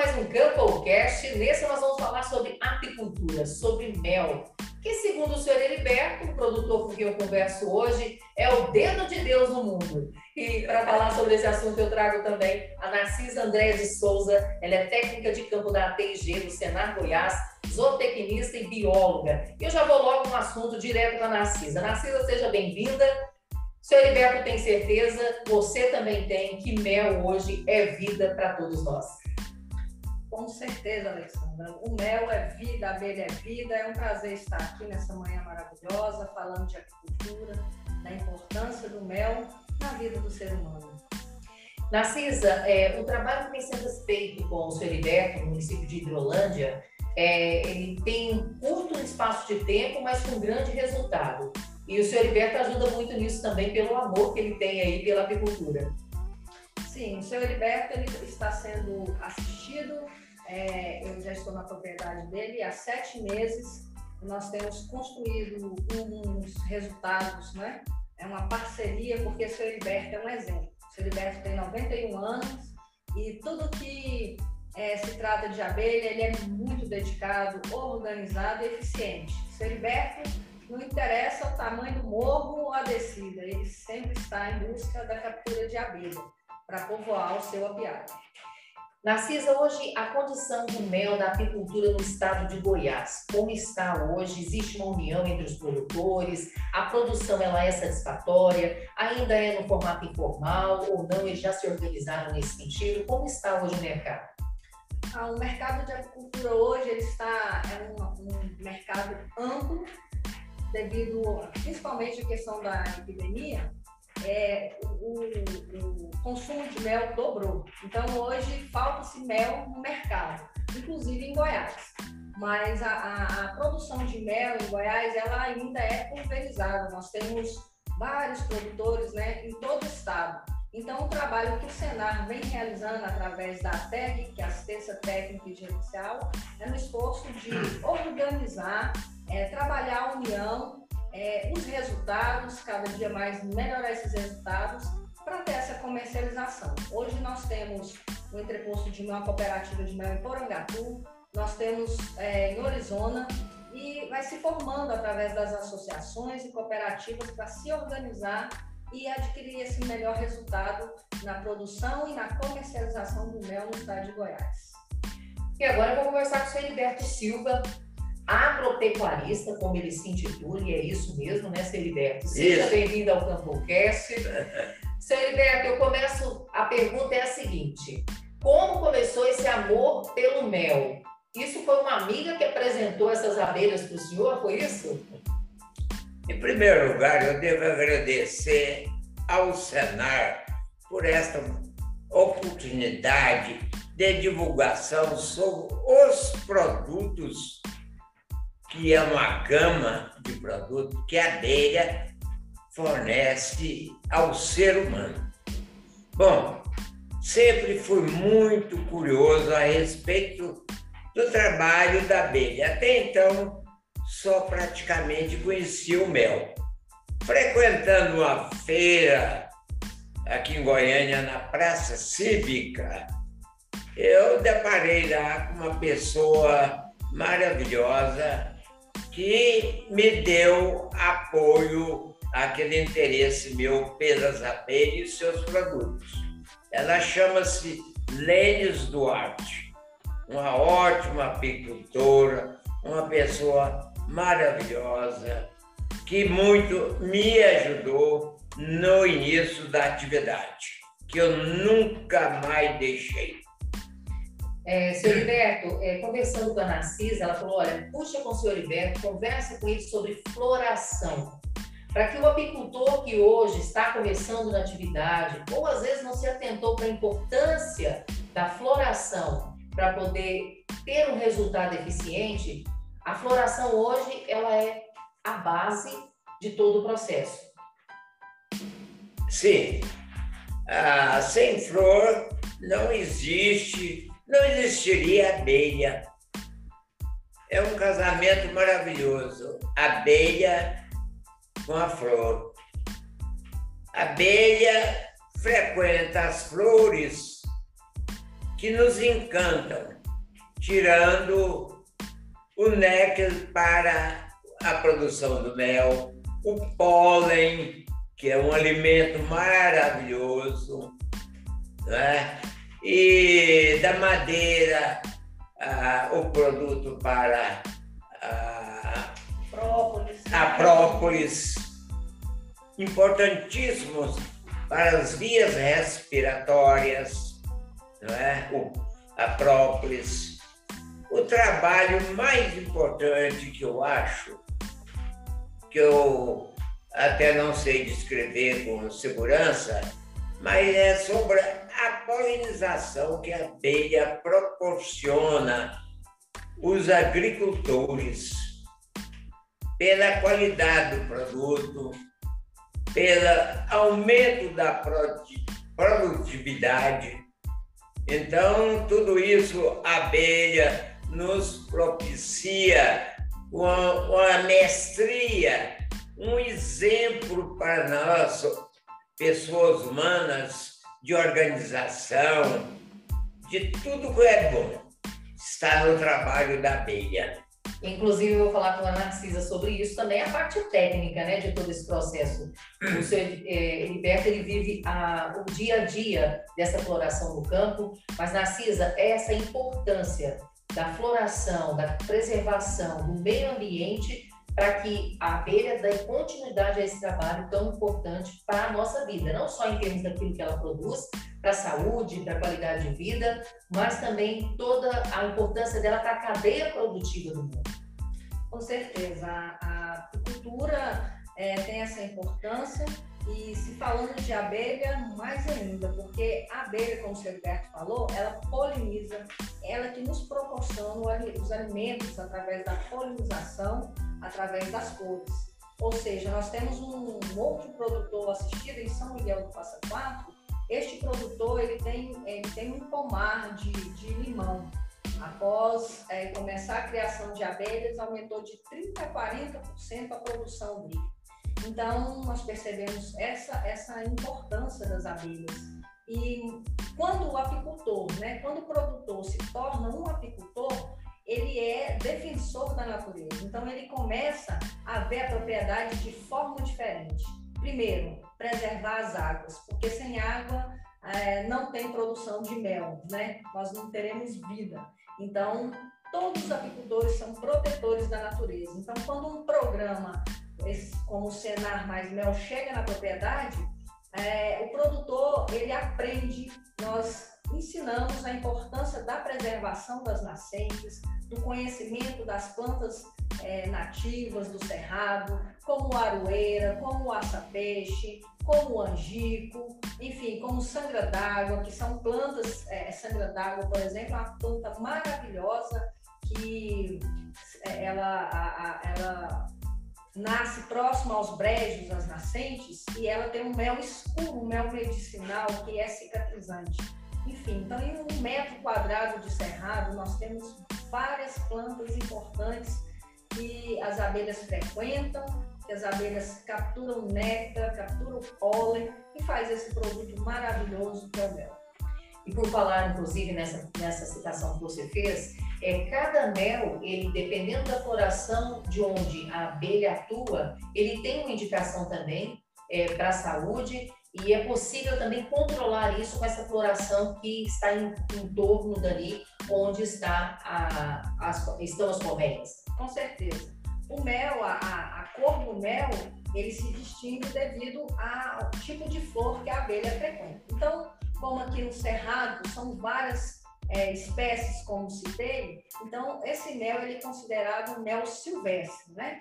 mais um Campocast. Nesse nós vamos falar sobre apicultura, sobre mel, que segundo o senhor Heriberto, o produtor com quem eu converso hoje, é o dedo de Deus no mundo. E para falar sobre esse assunto eu trago também a Narcisa Andréa de Souza, ela é técnica de campo da ATG do Senar Goiás, zootecnista e bióloga. E eu já vou logo no assunto direto com a Narcisa. Narcisa, seja bem-vinda. Senhor Heriberto tem certeza, você também tem, que mel hoje é vida para todos nós. Com certeza, Alexandra. O mel é vida, a abelha é vida. É um prazer estar aqui nessa manhã maravilhosa, falando de agricultura, da importância do mel na vida do ser humano. Narcisa, é, o trabalho que vem sendo feito com o Senhor Heriberto, no município de Hidrolândia, é, ele tem um curto espaço de tempo, mas com grande resultado. E o senhor Heriberto ajuda muito nisso também pelo amor que ele tem aí pela apicultura. Sim, o senhor Heriberto ele está sendo assistido, estou na propriedade dele há sete meses, nós temos construído uns resultados, né? É uma parceria, porque o senhor Heriberto é um exemplo. O senhor Heriberto tem 91 anos e tudo que é, se trata de abelha, ele é muito dedicado, organizado e eficiente. Heriberto não interessa o tamanho do morro ou a descida, ele sempre está em busca da captura de abelha para povoar o seu apiário. Narcisa, hoje a condição do mel da apicultura no estado de Goiás, como está hoje? Existe uma união entre os produtores? A produção ela é satisfatória? Ainda é no formato informal ou não? Eles já se organizaram nesse sentido? Como está hoje o mercado? Ah, o mercado de apicultura hoje ele está é um, um mercado amplo devido principalmente à questão da epidemia, é, o, o, consumo de mel dobrou. Então, hoje, falta-se mel no mercado, inclusive em Goiás. Mas a, a, a, produção de mel em Goiás, ela ainda é pulverizada. Nós temos vários produtores né, em todo o estado. Então, o trabalho que o Senar vem realizando através da TEC, que é Assistência Técnica e Gerencial, é no esforço de organizar é, trabalhar a união, é, os resultados, cada dia mais melhorar esses resultados para ter essa comercialização. Hoje nós temos o entreposto de mel, cooperativa de mel em Porangatu, nós temos é, em Orizona e vai se formando através das associações e cooperativas para se organizar e adquirir esse melhor resultado na produção e na comercialização do mel no estado de Goiás. E agora eu vou conversar com o Heriberto Silva, agropecuarista, como ele se intitula, e é isso mesmo, né, Celiberto? Seja bem-vindo ao CampoCast. Celiberto, eu começo, a pergunta é a seguinte, como começou esse amor pelo mel? Isso foi uma amiga que apresentou essas abelhas para o senhor, foi isso? Em primeiro lugar, eu devo agradecer ao Senar por esta oportunidade de divulgação sobre os produtos que é uma gama de produtos que a abelha fornece ao ser humano. Bom, sempre fui muito curioso a respeito do trabalho da abelha. Até então, só praticamente conhecia o mel. Frequentando uma feira aqui em Goiânia, na Praça Cívica, eu deparei lá com uma pessoa maravilhosa que me deu apoio àquele interesse meu pelas abelhas e seus produtos. Ela chama-se Lênis Duarte, uma ótima apicultora, uma pessoa maravilhosa, que muito me ajudou no início da atividade, que eu nunca mais deixei. É, senhor Heriberto, é, conversando com a Narcisa, ela falou: olha, puxa com o senhor Heriberto, conversa com ele sobre floração. Para que o apicultor que hoje está começando na atividade, ou às vezes não se atentou para a importância da floração para poder ter um resultado eficiente, a floração hoje ela é a base de todo o processo. Sim, ah, sem flor não existe não existiria abelha. É um casamento maravilhoso. Abelha com a flor. Abelha frequenta as flores que nos encantam, tirando o néctar para a produção do mel, o pólen, que é um alimento maravilhoso, né? E da madeira, ah, o produto para ah, própolis. a própolis, importantíssimos para as vias respiratórias, não é? o, a própolis. O trabalho mais importante que eu acho, que eu até não sei descrever com segurança, mas é sobre a polinização que a abelha proporciona os agricultores pela qualidade do produto, pelo aumento da produtividade. Então, tudo isso a abelha nos propicia uma, uma mestria, um exemplo para nós pessoas humanas, de organização, de tudo que é bom. Está no trabalho da abelha. Inclusive, eu vou falar com a Narcisa sobre isso também, a parte técnica né, de todo esse processo. O seu é, Heriberto, ele vive a, o dia a dia dessa floração no campo, mas, Narcisa, essa importância da floração, da preservação do meio ambiente para que a abelha dê continuidade a esse trabalho tão importante para a nossa vida, não só em termos daquilo que ela produz, para a saúde, para a qualidade de vida, mas também toda a importância dela para a cadeia produtiva do mundo. Com certeza, a, apicultura é, tem essa importância. E se falando de abelha, mais ainda, porque a abelha, como o seu Gilberto falou, ela poliniza, ela que nos proporciona os alimentos através da polinização através das cores. Ou seja, nós temos um, outro produtor assistido em São Miguel do Passa Quatro. Este produtor ele tem, ele tem um pomar de, de limão. Após é, começar a criação de abelhas, aumentou de 30% a 40% a produção dele. Então, nós percebemos essa, essa importância das abelhas. E quando o apicultor, né, quando o produtor se torna um apicultor, ele é defensor da natureza. Então ele começa a ver a propriedade de forma diferente. Primeiro, preservar as águas, porque sem água é, não tem produção de mel, né? Nós não teremos vida. Então todos os apicultores são protetores da natureza. Então quando um programa como o Senar Mais Mel chega na propriedade, é, o produtor ele aprende, nós ensinamos a importância da preservação das nascentes, do conhecimento das plantas é, nativas do cerrado, como a aroeira, como o aça-peixe, como o angico, enfim, como sangra d'água, que são plantas, é, sangra d'água, por exemplo, é uma planta maravilhosa que é, ela, a, a, ela nasce próximo aos brejos, às nascentes, e ela tem um mel escuro, um mel medicinal que é cicatrizante. Enfim, então em um metro quadrado de cerrado nós temos várias plantas importantes que as abelhas frequentam, que as abelhas capturam néctar, capturam pólen e faz esse produto maravilhoso que é o mel. E por falar, inclusive, nessa, nessa citação que você fez, é, cada mel, ele dependendo da floração de onde a abelha atua, ele tem uma indicação também é, para a saúde e é possível também controlar isso com essa floração que está em, em torno dali, onde está a, as, estão as colmeias. Com certeza. O mel, a, a cor do mel, ele se distingue devido ao tipo de flor que a abelha frequenta. Então, como aqui no Cerrado são várias é, espécies, como citei, então esse mel ele é considerado mel silvestre, né?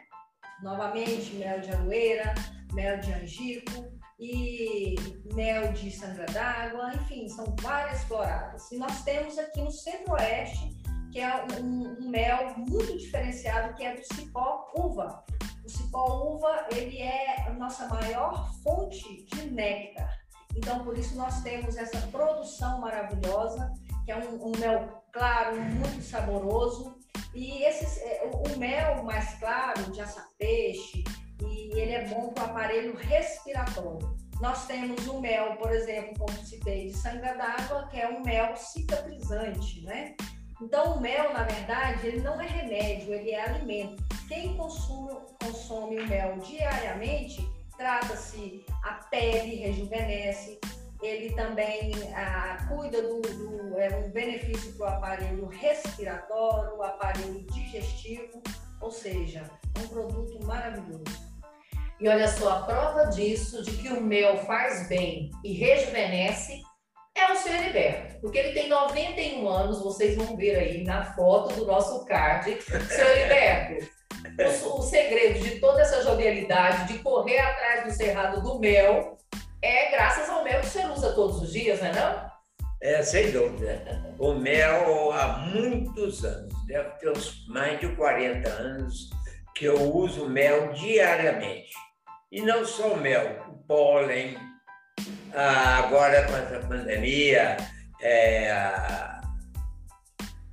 Novamente, mel de aroeira, mel de angico, e mel de sangra d'água, enfim, são várias floradas. E nós temos aqui no centro-oeste, que é um, um, mel muito diferenciado, que é do cipó uva. O cipó uva, ele é a nossa maior fonte de néctar. Então, por isso nós temos essa produção maravilhosa, que é um, um mel claro, muito saboroso. E esses, é, o, o mel mais claro, de aça-peixe, e ele é bom para o aparelho respiratório. Nós temos o mel, por exemplo, como citei, de sangue d'água, que é um mel cicatrizante, né? Então, o mel, na verdade, ele não é remédio, ele é alimento. Quem consome, consome o mel diariamente, trata-se, a pele rejuvenesce, ele também cuida do, do, é um benefício para o aparelho respiratório, o aparelho digestivo, ou seja, é um produto maravilhoso. E olha só, a prova disso, de que o mel faz bem e rejuvenesce, é o seu Heriberto. Porque ele tem 91 anos, vocês vão ver aí na foto do nosso card. Seu Heriberto, o, o segredo de toda essa jovialidade, de correr atrás do cerrado do mel, é graças ao mel que você usa todos os dias, não é não? É, sem dúvida. O mel há muitos anos, deve ter uns mais de 40 anos, que eu uso mel diariamente. E não só o mel, o pólen, agora com essa pandemia, é, a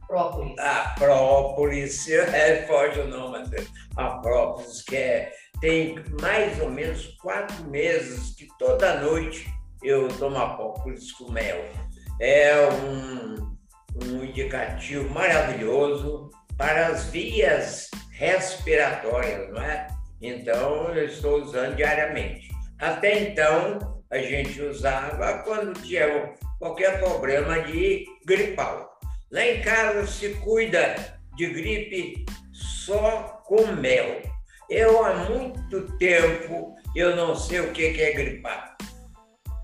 própolis. A própolis, é, foge o nome, a própolis, que é, tem mais ou menos quatro meses que toda noite eu tomo a própolis com mel. É um, um indicativo maravilhoso para as vias respiratórias, não é? Então, eu estou usando diariamente. Até então, a gente usava quando tinha qualquer problema de gripal. Lá em casa se cuida de gripe só com mel. Eu há muito tempo eu não sei o que é gripar,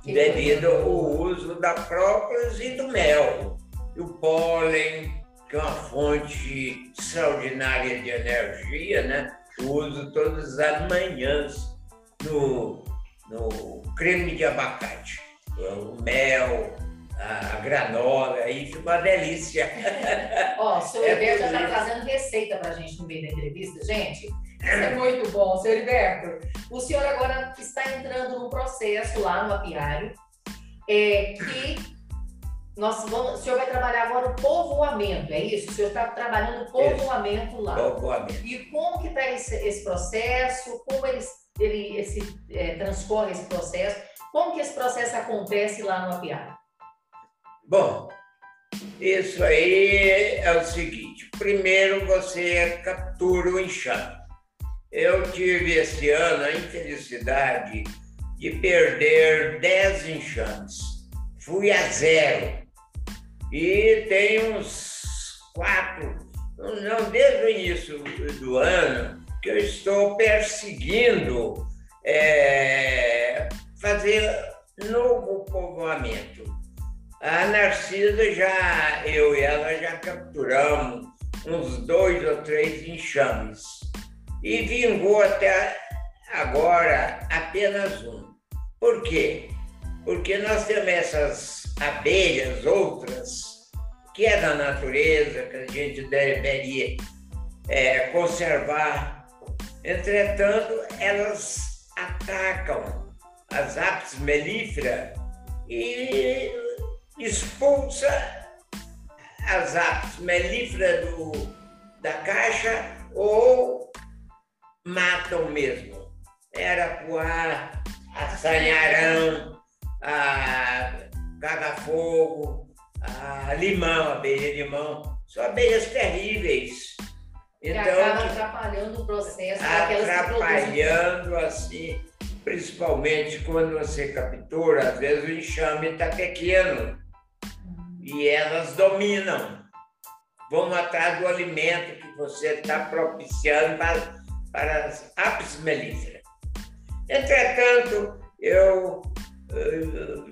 devido ao uso da própolis e do mel. O pólen, que é uma fonte extraordinária de energia, né? Uso todas as manhãs no, no creme de abacate, o mel, a granola, aí fica uma delícia. Ó, o seu é já está trazendo receita para a gente no meio da entrevista, gente. Isso é muito bom, seu Heriberto. O senhor agora está entrando num processo lá no apiário é, que nós vamos, o senhor vai trabalhar agora o povoamento, é isso? O senhor está trabalhando o povoamento lá. Povoamento. E como que está esse, esse, processo? Como ele, ele esse, é, transcorre esse processo? Como que esse processo acontece lá no apiário? Bom, isso aí é o seguinte. Primeiro você captura o enxame. Eu tive esse ano a infelicidade de perder 10 enxames. Fui a zero. E tem uns quatro, não desde o início do ano, que eu estou perseguindo é, fazer novo povoamento. A Narcisa já, eu e ela já capturamos uns dois ou três enxames. E vingou até agora apenas um. Por quê? Porque nós temos essas abelhas, outras, que é da natureza, que a gente deveria é, conservar. Entretanto, elas atacam as apis mellifera e expulsa as apis mellifera do, da caixa ou matam mesmo. Era poá, assanharão, a caga-fogo, a limão, abelha limão. São abelhas terríveis. Então, que acaba atrapalhando o processo. Atrapalhando, assim, principalmente quando você captura, às vezes o enxame está pequeno hum. e elas dominam. Vão atrás do alimento que você está propiciando para, para as apis mellifera. Entretanto, eu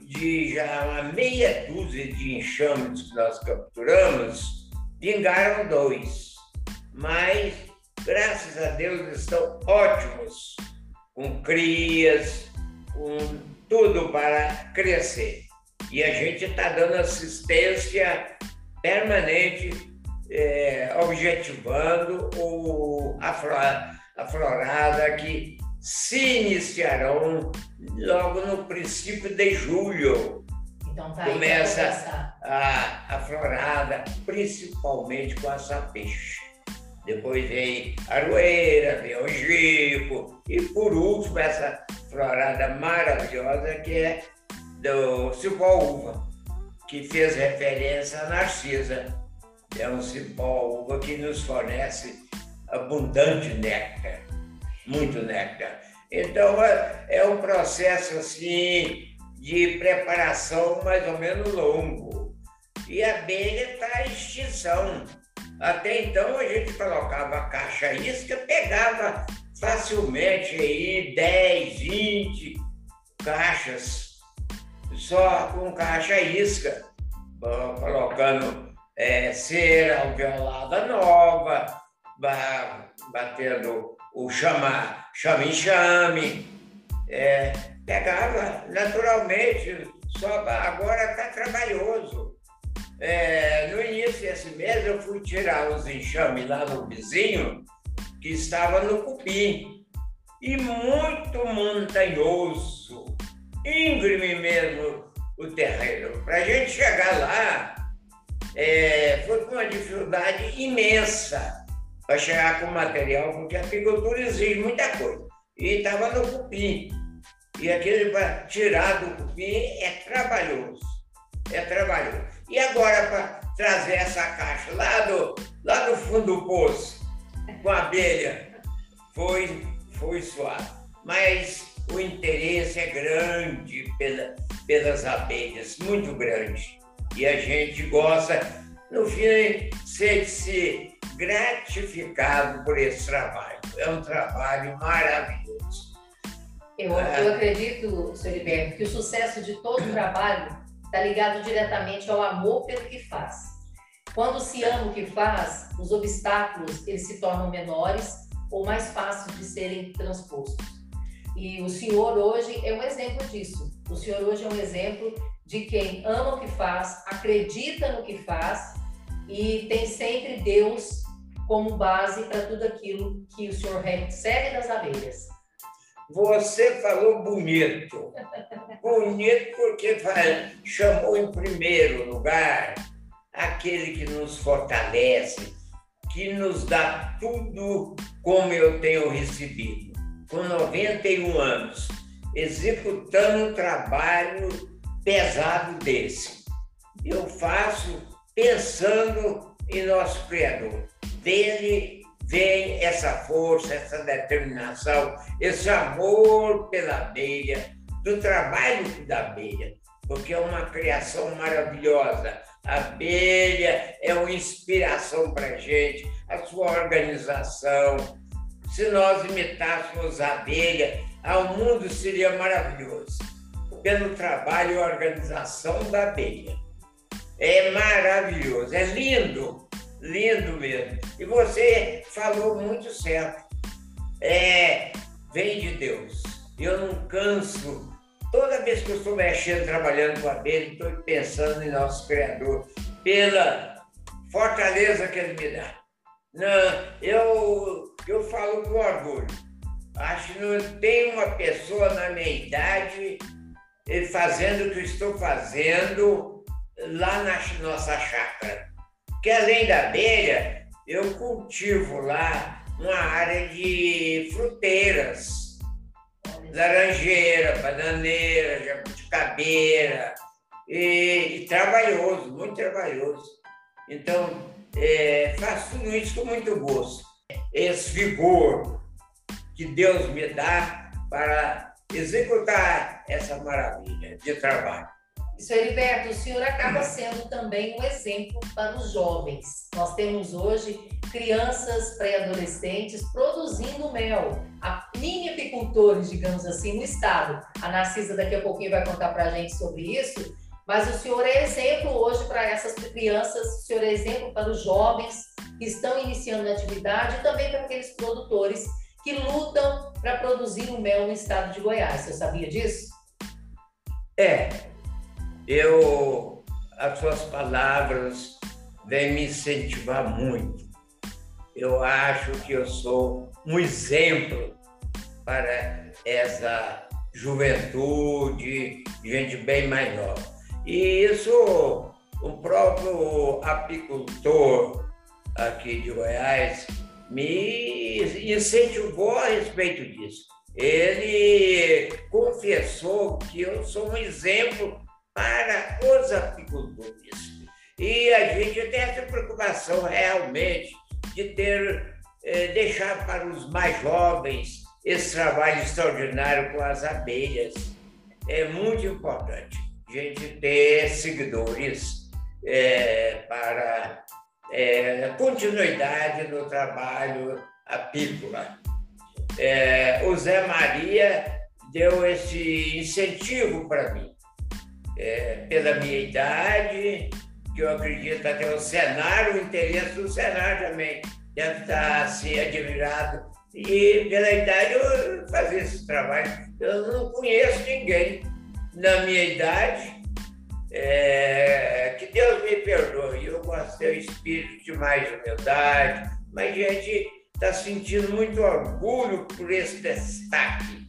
de já uma meia dúzia de enxames que nós capturamos, vingaram dois. Mas, graças a Deus, estão ótimos, com crias, com tudo para crescer. E a gente está dando assistência permanente, é, objetivando o, a, florada, que se iniciarão logo no princípio de julho. Então tá Começa a, a florada, principalmente com essa peixe. depois vem Aroeira, vem Ogipo, e por último essa florada maravilhosa que é do cipó uva, que fez referência a Narcisa. É um cipó uva que nos fornece abundante néctar, muito néctar. Então é, é um processo assim de preparação mais ou menos longo. E a abelha está em extinção. Até então a gente colocava a caixa isca, pegava facilmente aí 10, 20 caixas só com caixa isca, colocando é, cera alveolada nova, batendo o chama, chame-chame. É, pegava naturalmente, só agora está trabalhoso. É, no início desse mês eu fui tirar os enxames lá no vizinho, que estava no cupim, e muito montanhoso, íngreme mesmo o terreno. Para a gente chegar lá, é, foi com uma dificuldade imensa para chegar com material, porque a apicultura exige muita coisa. E estava no cupim. E aquele para tirar do cupim é trabalhoso. É trabalhoso. E agora, para trazer essa caixa lá do, lá do fundo do poço, com a abelha, foi, foi suave. Mas o interesse é grande pela, pelas abelhas, muito grande. E a gente gosta, no fim, de se gratificado por esse trabalho. É um trabalho maravilhoso. Eu, é. eu acredito, senhor Heriberto, que o sucesso de todo o trabalho está ligado diretamente ao amor pelo que faz. Quando se ama o que faz, os obstáculos eles se tornam menores ou mais fáceis de serem transpostos. E o senhor hoje é um exemplo disso. O senhor hoje é um exemplo de quem ama o que faz, acredita no que faz e tem sempre Deus como base para tudo aquilo que o senhor recebe das abelhas. Você falou bonito. bonito porque chamou em primeiro lugar aquele que nos fortalece, que nos dá tudo como eu tenho recebido. Com 91 anos, executando um trabalho pesado desse. Eu faço pensando em nosso Criador. Dele vem essa força, essa determinação, esse amor pela abelha, do trabalho da abelha, porque é uma criação maravilhosa. A abelha é uma inspiração para a gente, a sua organização. Se nós imitássemos a abelha, o mundo seria maravilhoso, pelo trabalho e organização da abelha. É maravilhoso, é lindo lindo mesmo. E você falou muito certo. É, vem de Deus. Eu não canso. Toda vez que eu estou mexendo, trabalhando com a abelha, estou pensando em nosso Criador, pela fortaleza que Ele me dá. Não, eu, eu falo com orgulho. Acho que não tem uma pessoa na minha idade eh, fazendo o que eu estou fazendo lá na nossa chácara que além da abelha, eu cultivo lá uma área de fruteiras, laranjeira, bananeira, jabuticabeira, e, e trabalhoso, muito trabalhoso. Então, é, faço tudo isso com muito gosto. Esse vigor que Deus me dá para executar essa maravilha de trabalho. Seu Heriberto, o senhor acaba sendo também um exemplo para os jovens. Nós temos hoje crianças pré-adolescentes produzindo mel, a mini apicultores, digamos assim, no estado. A Narcisa daqui a pouquinho vai contar para a gente sobre isso, mas o senhor é exemplo hoje para essas crianças, o senhor é exemplo para os jovens que estão iniciando a atividade e também para aqueles produtores que lutam para produzir o mel no estado de Goiás. Você sabia disso? É, eu, as suas palavras vêm me incentivar muito. Eu acho que eu sou um exemplo para essa juventude, gente bem mais nova. E isso, o próprio apicultor aqui de Goiás me incentivou a respeito disso. Ele confessou que eu sou um exemplo para os apicultores. E a gente tem essa preocupação realmente de ter, eh, deixar para os mais jovens esse trabalho extraordinário com as abelhas. É muito importante a gente ter seguidores é, para é, continuidade no trabalho apícola. É, o Zé Maria deu esse incentivo para mim, é, pela minha idade, que eu acredito até o Senar, o interesse do Senar também deve estar assim, admirado. E pela idade eu fazer esse trabalho. Eu não conheço ninguém na minha idade. É, que Deus me perdoe, eu gosto de ter um espírito de mais humildade, mas a gente está sentindo muito orgulho por esse destaque.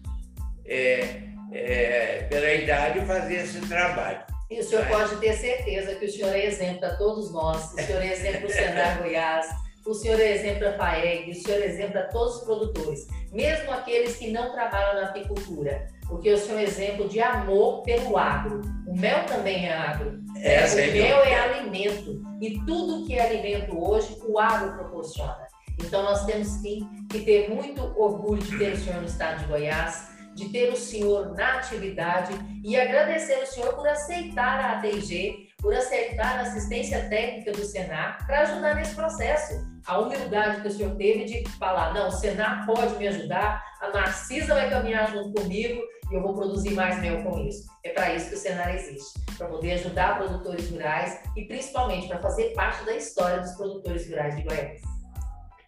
É, é, pela idade fazer esse trabalho. E o senhor pode ter certeza que o senhor é exemplo para todos nós. O senhor é exemplo do Senar Goiás, o senhor é exemplo para a FAEG, o senhor é exemplo para todos os produtores, mesmo aqueles que não trabalham na apicultura, porque o senhor é exemplo de amor pelo agro. O mel também é agro. É, o mel é alimento. E tudo que é alimento hoje, o agro proporciona. Então, nós temos sim que ter muito orgulho de ter o senhor no estado de Goiás, de ter o senhor na atividade e agradecer o senhor por aceitar a ATG, por aceitar a assistência técnica do Senar para ajudar nesse processo. A humildade que o senhor teve de falar: não, o Senar pode me ajudar, a Narcisa vai caminhar junto comigo e eu vou produzir mais mel com isso. É para isso que o Senar existe para poder ajudar produtores rurais e principalmente para fazer parte da história dos produtores rurais de Goiás.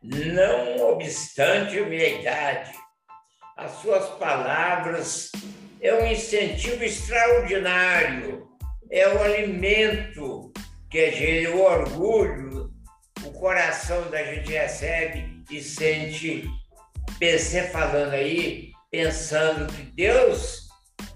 Não obstante idade, as suas palavras é um incentivo extraordinário, é o alimento que a gente, o orgulho, o coração da gente recebe e sente, você falando aí, pensando que Deus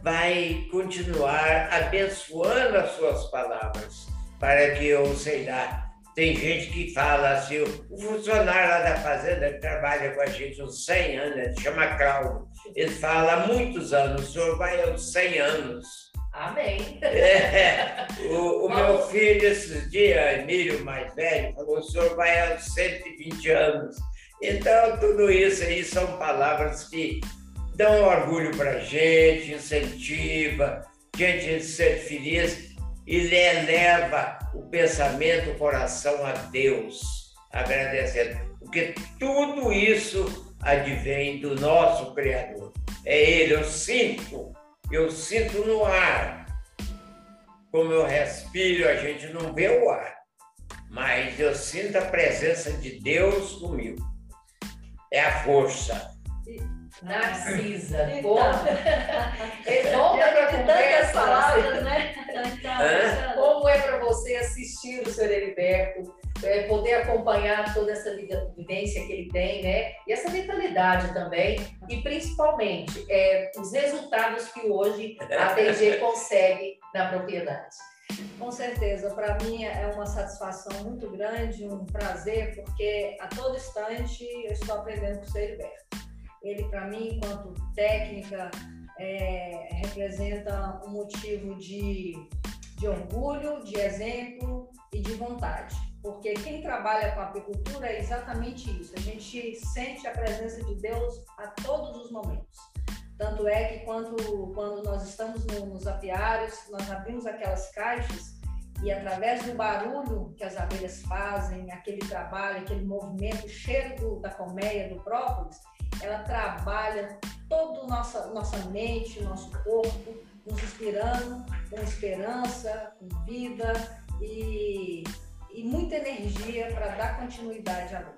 vai continuar abençoando as suas palavras para que eu, sei lá, tem gente que fala assim, o funcionário lá da fazenda que trabalha com a gente uns 100 anos, ele chama Cláudio, ele fala há muitos anos, o senhor vai aos 100 anos. Amém. É, o, o meu filho, esses dias, Emílio, mais velho, falou, o senhor vai aos 120 anos. Então, tudo isso aí são palavras que dão orgulho para a gente, incentiva, gente ser feliz e eleva o pensamento, o coração a Deus, agradecendo. Porque tudo isso advém do nosso Criador. É Ele, eu sinto, eu sinto no ar. Como eu respiro, a gente não vê o ar, mas eu sinto a presença de Deus comigo. É a força. Narcisa, então, volta para tantas palavras, né? Então, como é para você assistir o Sr. Heriberto, é, poder acompanhar toda essa vivência que ele tem, né? E essa vitalidade também, e principalmente é, os resultados que hoje a TG consegue na propriedade. Com certeza, para mim é uma satisfação muito grande, um prazer, porque a todo instante eu estou aprendendo com o Sr. Heriberto. Ele, para mim, enquanto técnica, é, representa um motivo de, de orgulho, de exemplo e de vontade. Porque quem trabalha com apicultura é exatamente isso. A gente sente a presença de Deus a todos os momentos. Tanto é que quando, quando nós estamos no, nos apiários, nós abrimos aquelas caixas e através do barulho que as abelhas fazem, aquele trabalho, aquele movimento, cheiro do, da colmeia, do própolis, ela trabalha toda nossa, nossa mente, nosso corpo, nos inspirando com esperança, com vida e, e muita energia para dar continuidade à luta.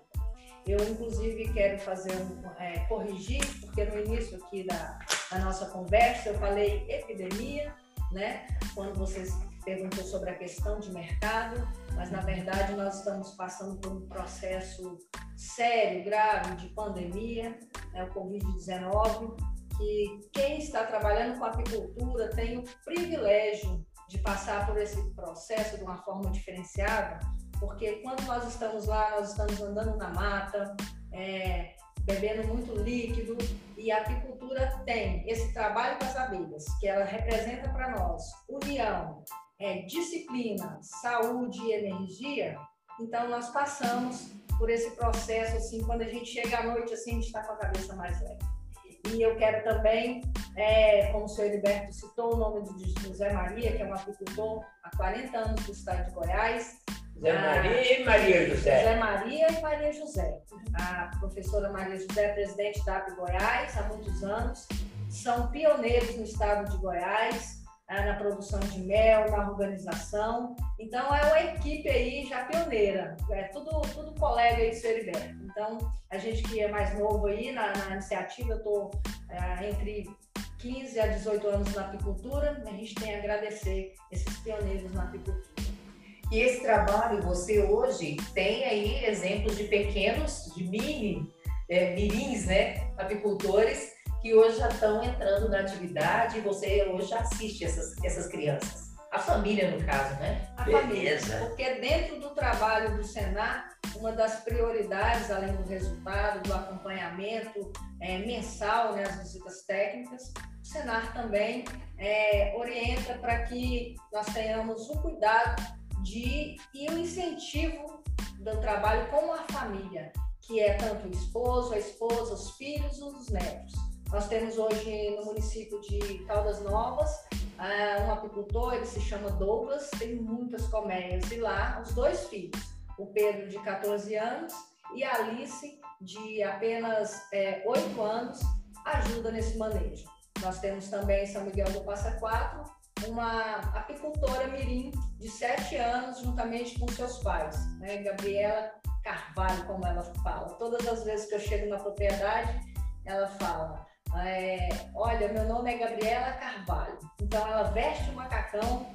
Eu, inclusive, quero fazer um, é, corrigir, porque no início aqui da, da nossa conversa eu falei epidemia, né? Quando vocês perguntou sobre a questão de mercado, mas na verdade nós estamos passando por um processo sério, grave de pandemia, né, o Covid-19, que quem está trabalhando com apicultura tem o privilégio de passar por esse processo de uma forma diferenciada, porque quando nós estamos lá, nós estamos andando na mata, é, bebendo muito líquido. E a apicultura tem esse trabalho com as abelhas, que ela representa para nós união, é, disciplina, saúde e energia. Então, nós passamos por esse processo, assim, quando a gente chega à noite, assim, a gente está com a cabeça mais leve. E eu quero também, é, como o senhor Heriberto citou, o nome de José Maria, que é um apicultor há 40 anos do estado de Goiás. Zé Maria e Maria José. Zé Maria e Maria José. A professora Maria José é presidente da AP Goiás há muitos anos. São pioneiros no estado de Goiás, na produção de mel, na organização. Então, é uma equipe aí já pioneira, é tudo, tudo colega aí do Heriberto. Então, a gente que é mais novo aí na, na iniciativa, eu estou é, entre 15 a 18 anos na apicultura, a gente tem a agradecer esses pioneiros na apicultura. E esse trabalho, você hoje tem aí exemplos de pequenos, de mini, é, mirins, né, apicultores, que hoje já estão entrando na atividade e você hoje já assiste essas, essas crianças. A família, no caso, né? A Beleza. família. Porque dentro do trabalho do Senar, uma das prioridades, além do resultado, do acompanhamento é, mensal, né, as visitas técnicas, o Senar também é, orienta para que nós tenhamos o cuidado de e o incentivo do trabalho com a família, que é tanto o esposo, a esposa, os filhos e os netos. Nós temos hoje no município de Caldas Novas uh, um apicultor, ele se chama Douglas, tem muitas colmeias, e lá os dois filhos, o Pedro de 14 anos e a Alice de apenas é, 8 anos, ajuda nesse manejo. Nós temos também em São Miguel do Passa Quatro uma apicultora mirim de 7 anos, juntamente com seus pais, né? Gabriela Carvalho, como ela fala. Todas as vezes que eu chego na propriedade, ela fala: é, olha, meu nome é Gabriela Carvalho. Então ela veste o macacão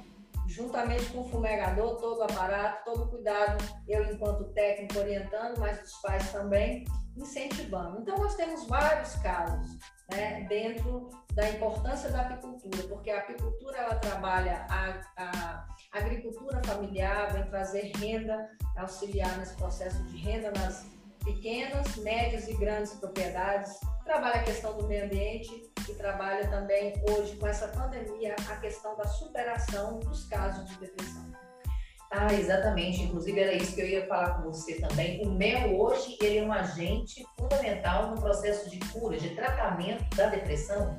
juntamente com o fumegador, todo o aparato, todo o cuidado, eu enquanto técnico orientando, mas os pais também incentivando. Então nós temos vários casos né, dentro da importância da apicultura, porque a apicultura ela trabalha a, a agricultura familiar, vem trazer renda, auxiliar nesse processo de renda nas pequenas, médias e grandes propriedades, trabalha a questão do meio ambiente e trabalha também hoje com essa pandemia a questão da superação dos casos de depressão. Ah, exatamente. Inclusive era isso que eu ia falar com você também. O mel hoje ele é um agente fundamental no processo de cura, de tratamento da depressão.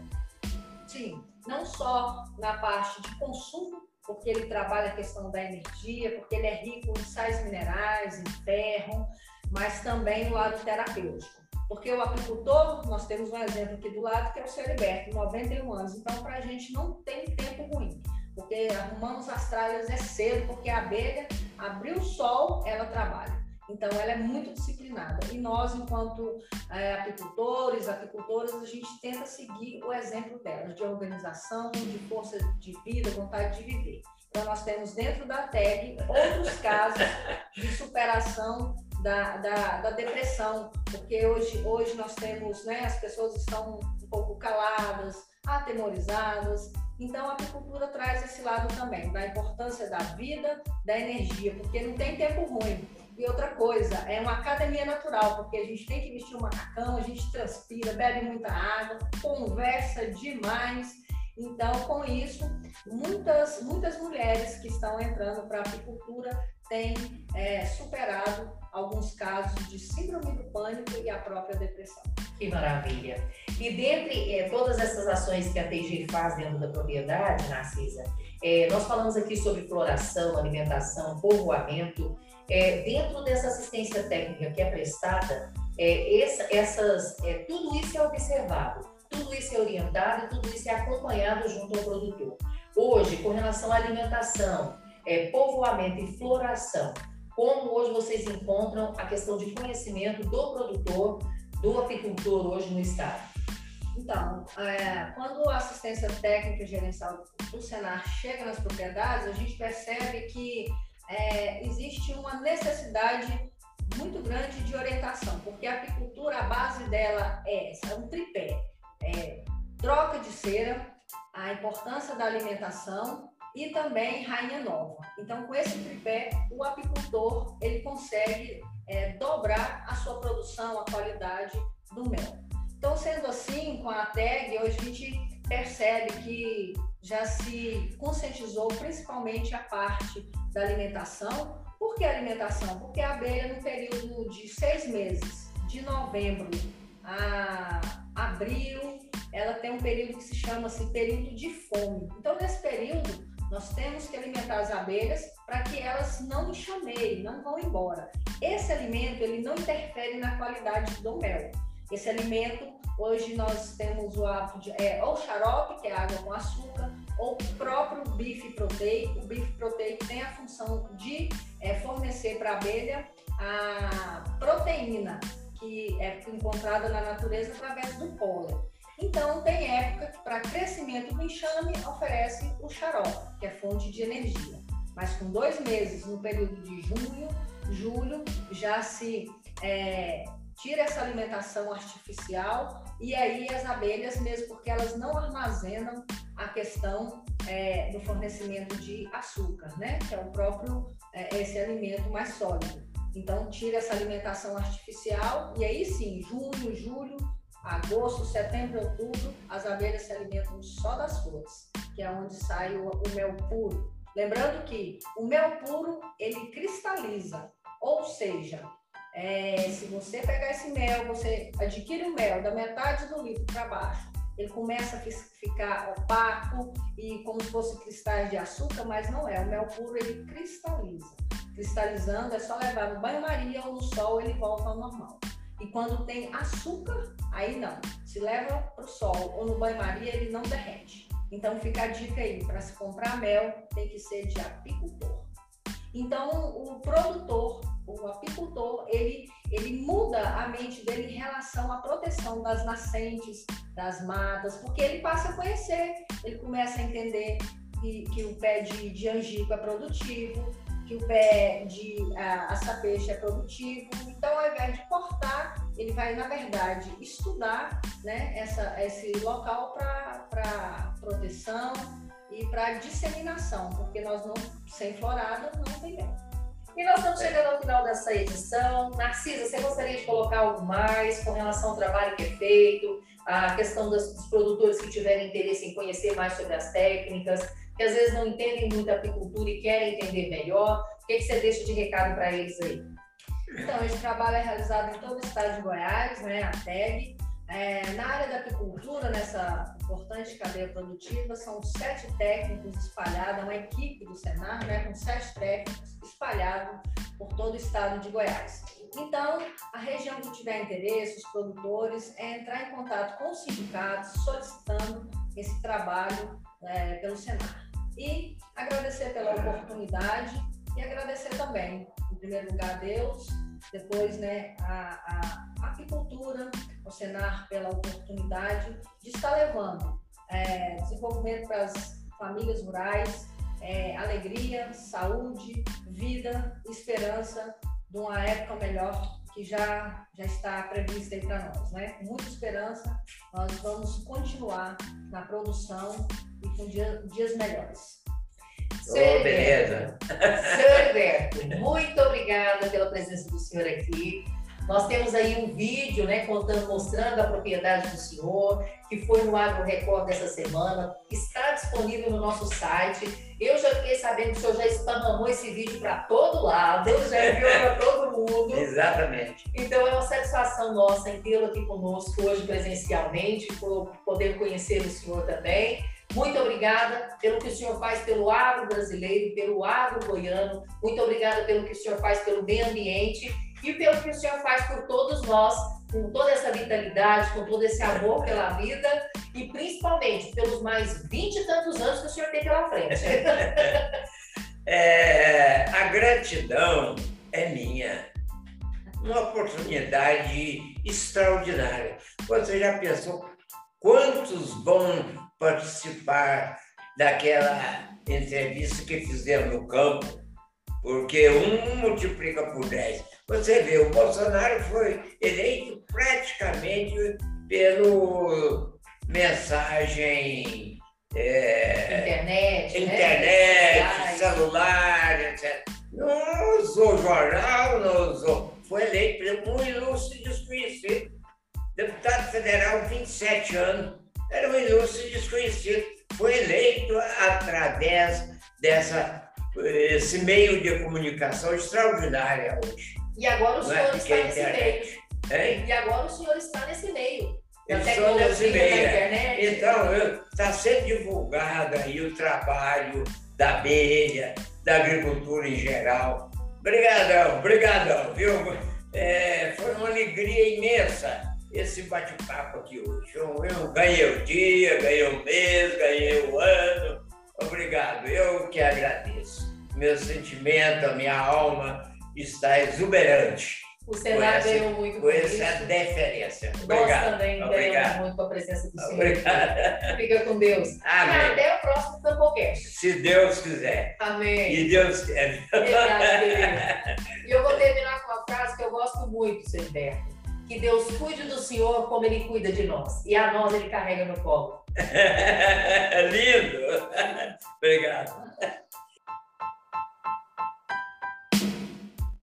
Sim, não só na parte de consumo, porque ele trabalha a questão da energia, porque ele é rico em sais minerais, em ferro, mas também no lado terapêutico. Porque o apicultor, nós temos um exemplo aqui do lado, que é o seu Heriberto, 91 anos. Então, para a gente não tem tempo ruim, porque arrumamos as tralhas é cedo, porque a abelha abriu o sol, ela trabalha. Então, ela é muito disciplinada. E nós, enquanto é, apicultores, apicultoras, a gente tenta seguir o exemplo dela, de organização, de força de vida, vontade de viver. Então, nós temos dentro da TEG outros casos de superação da, da, da, depressão, porque hoje, hoje nós temos, né, as pessoas estão um pouco caladas, atemorizadas. Então, a apicultura traz esse lado também, da importância da vida, da energia, porque não tem tempo ruim. E outra coisa, é uma academia natural, porque a gente tem que vestir um macacão, a gente transpira, bebe muita água, conversa demais. Então, com isso, muitas, muitas mulheres que estão entrando para a apicultura têm é, superado alguns casos de síndrome do pânico e a própria depressão. Que maravilha! E dentre é, todas essas ações que a TG faz dentro da propriedade, Narcisa, é, nós falamos aqui sobre floração, alimentação, povoamento. É, dentro dessa assistência técnica que é prestada, é, essa, essas, é, tudo isso é observado, tudo isso é orientado e tudo isso é acompanhado junto ao produtor. Hoje, com relação à alimentação, é, povoamento e floração, como hoje vocês encontram a questão de conhecimento do produtor, do apicultor hoje no estado? Então, é, quando a assistência técnica gerencial do Senar chega nas propriedades, a gente percebe que é, existe uma necessidade muito grande de orientação, porque a apicultura, a base dela é essa, é um tripé. É troca de cera, a importância da alimentação e também rainha nova. Então, com esse tripé, o apicultor ele consegue é, dobrar a sua produção, a qualidade do mel. Então, sendo assim, com a tag, hoje a gente percebe que já se conscientizou principalmente a parte da alimentação. Por que alimentação? Porque a abelha, no período de seis meses, de novembro a abril, ela tem um período que se chama-se período de fome. Então, nesse período, nós temos que alimentar as abelhas para que elas não enxameiem, não vão embora. Esse alimento, ele não interfere na qualidade do mel. Esse alimento, hoje nós temos o hábito de, é, ou xarope, que é água com açúcar, ou o próprio bife proteico. O bife proteico tem a função de é, fornecer para a abelha a proteína que é encontrada na natureza através do pólen. Então, tem época que, para crescimento do enxame, oferece o xarope, que é fonte de energia. Mas com dois meses, no período de junho, julho, já se é, tira essa alimentação artificial e aí as abelhas, mesmo porque elas não armazenam a questão é, do fornecimento de açúcar, né? Que é o próprio é, esse alimento mais sólido. Então tira essa alimentação artificial e aí sim, junho, julho, agosto, setembro, outubro, as abelhas se alimentam só das flores, que é onde sai o, o mel puro. Lembrando que o mel puro ele cristaliza, ou seja, é, se você pegar esse mel, você adquire o mel da metade do litro para baixo, ele começa a ficar opaco e como se fosse cristais de açúcar, mas não é. O mel puro ele cristaliza. Cristalizando é só levar no banho-maria ou no sol, ele volta ao normal. E quando tem açúcar, aí não. Se leva para o sol ou no banho-maria, ele não derrete. Então fica a dica aí, para se comprar mel, tem que ser de apicultor. Então o produtor, o apicultor, ele, ele muda a mente dele em relação à proteção das nascentes, das matas, porque ele passa a conhecer, ele começa a entender que, que o pé de, de angico é produtivo, que o pé de açapeixe é produtivo. Então, ao invés de cortar, ele vai, na verdade, estudar né, essa, esse local para proteção e para disseminação, porque nós não, sem florada, não tem mel. E nós estamos chegando ao final dessa edição. Narcisa, você gostaria de colocar algo mais com relação ao trabalho que é feito, a questão dos, produtores que tiverem interesse em conhecer mais sobre as técnicas, que às vezes não entendem muito a apicultura e querem entender melhor. O que, que você deixa de recado para eles aí? Então, esse trabalho é realizado em todo o estado de Goiás, né, a TEG. É, na área da apicultura, nessa importante cadeia produtiva, são sete técnicos espalhados, uma equipe do Senar, né, com sete técnicos espalhados por todo o estado de Goiás. Então, a região que tiver interesse, os produtores, é entrar em contato com os sindicatos, solicitando esse trabalho é, pelo Senar e agradecer pela oportunidade e agradecer também, em primeiro lugar, a Deus, depois né, a, a apicultura, o Senar pela oportunidade de estar levando é, desenvolvimento para as famílias rurais, é, alegria, saúde, vida, esperança de uma época melhor que já, já está prevista aí para nós. Né? Com muita esperança, nós vamos continuar na produção e com dia, dias melhores. Senhor oh, beleza. Senhor Alberto, muito obrigada pela presença do senhor aqui. Nós temos aí um vídeo, né, contando, mostrando a propriedade do senhor, que foi no Agro Record dessa semana, está disponível no nosso site. Eu já fiquei sabendo que o senhor já esparramou esse vídeo para todo lado, já enviou para todo mundo. Exatamente. Então é uma satisfação nossa em tê-lo aqui conosco hoje presencialmente, por poder conhecer o senhor também. Muito obrigada pelo que o senhor faz pelo agro brasileiro, pelo agro goiano. Muito obrigada pelo que o senhor faz pelo meio ambiente e pelo que o senhor faz por todos nós, com toda essa vitalidade, com todo esse amor pela vida e principalmente pelos mais vinte e tantos anos que o senhor tem pela frente. é, a gratidão é minha. Uma oportunidade extraordinária. Você já pensou quantos vão participar daquela entrevista que fizemos no campo? Porque um multiplica por dez. Você vê, o Bolsonaro foi eleito praticamente pelo mensagem é, internet, internet né? celular, etc. Não usou jornal, não usou. Foi eleito por um ilustre desconhecido. Deputado federal, 27 anos, era um ilustre desconhecido. Foi eleito através dessa esse meio de comunicação extraordinária hoje. E agora o senhor é? está é nesse meio. Hein? E agora o senhor está nesse meio. Eu sou nesse meio. é. Então, está sendo divulgado aí o trabalho da abelha, da agricultura em geral. Obrigadão, obrigadão, viu? É, foi uma alegria imensa esse bate-papo aqui hoje. Eu, eu ganhei o dia, ganhei o mês, ganhei o ano. Obrigado, eu que agradeço. Meu sentimento, a minha alma está exuberante O Senado ganhou muito com com essa isso. deferência. Nós Obrigado. também ganhamos Obrigado. muito com a presença do senhor. Obrigado. Fica com Deus. E Amém. até o próximo Tampocast. Se Deus quiser. Amém. E Deus quer. Verdade. E eu vou terminar com uma frase que eu gosto muito, Humberto. Que Deus cuide do Senhor como Ele cuida de nós. E a nós Ele carrega no colo. Lindo. Obrigado.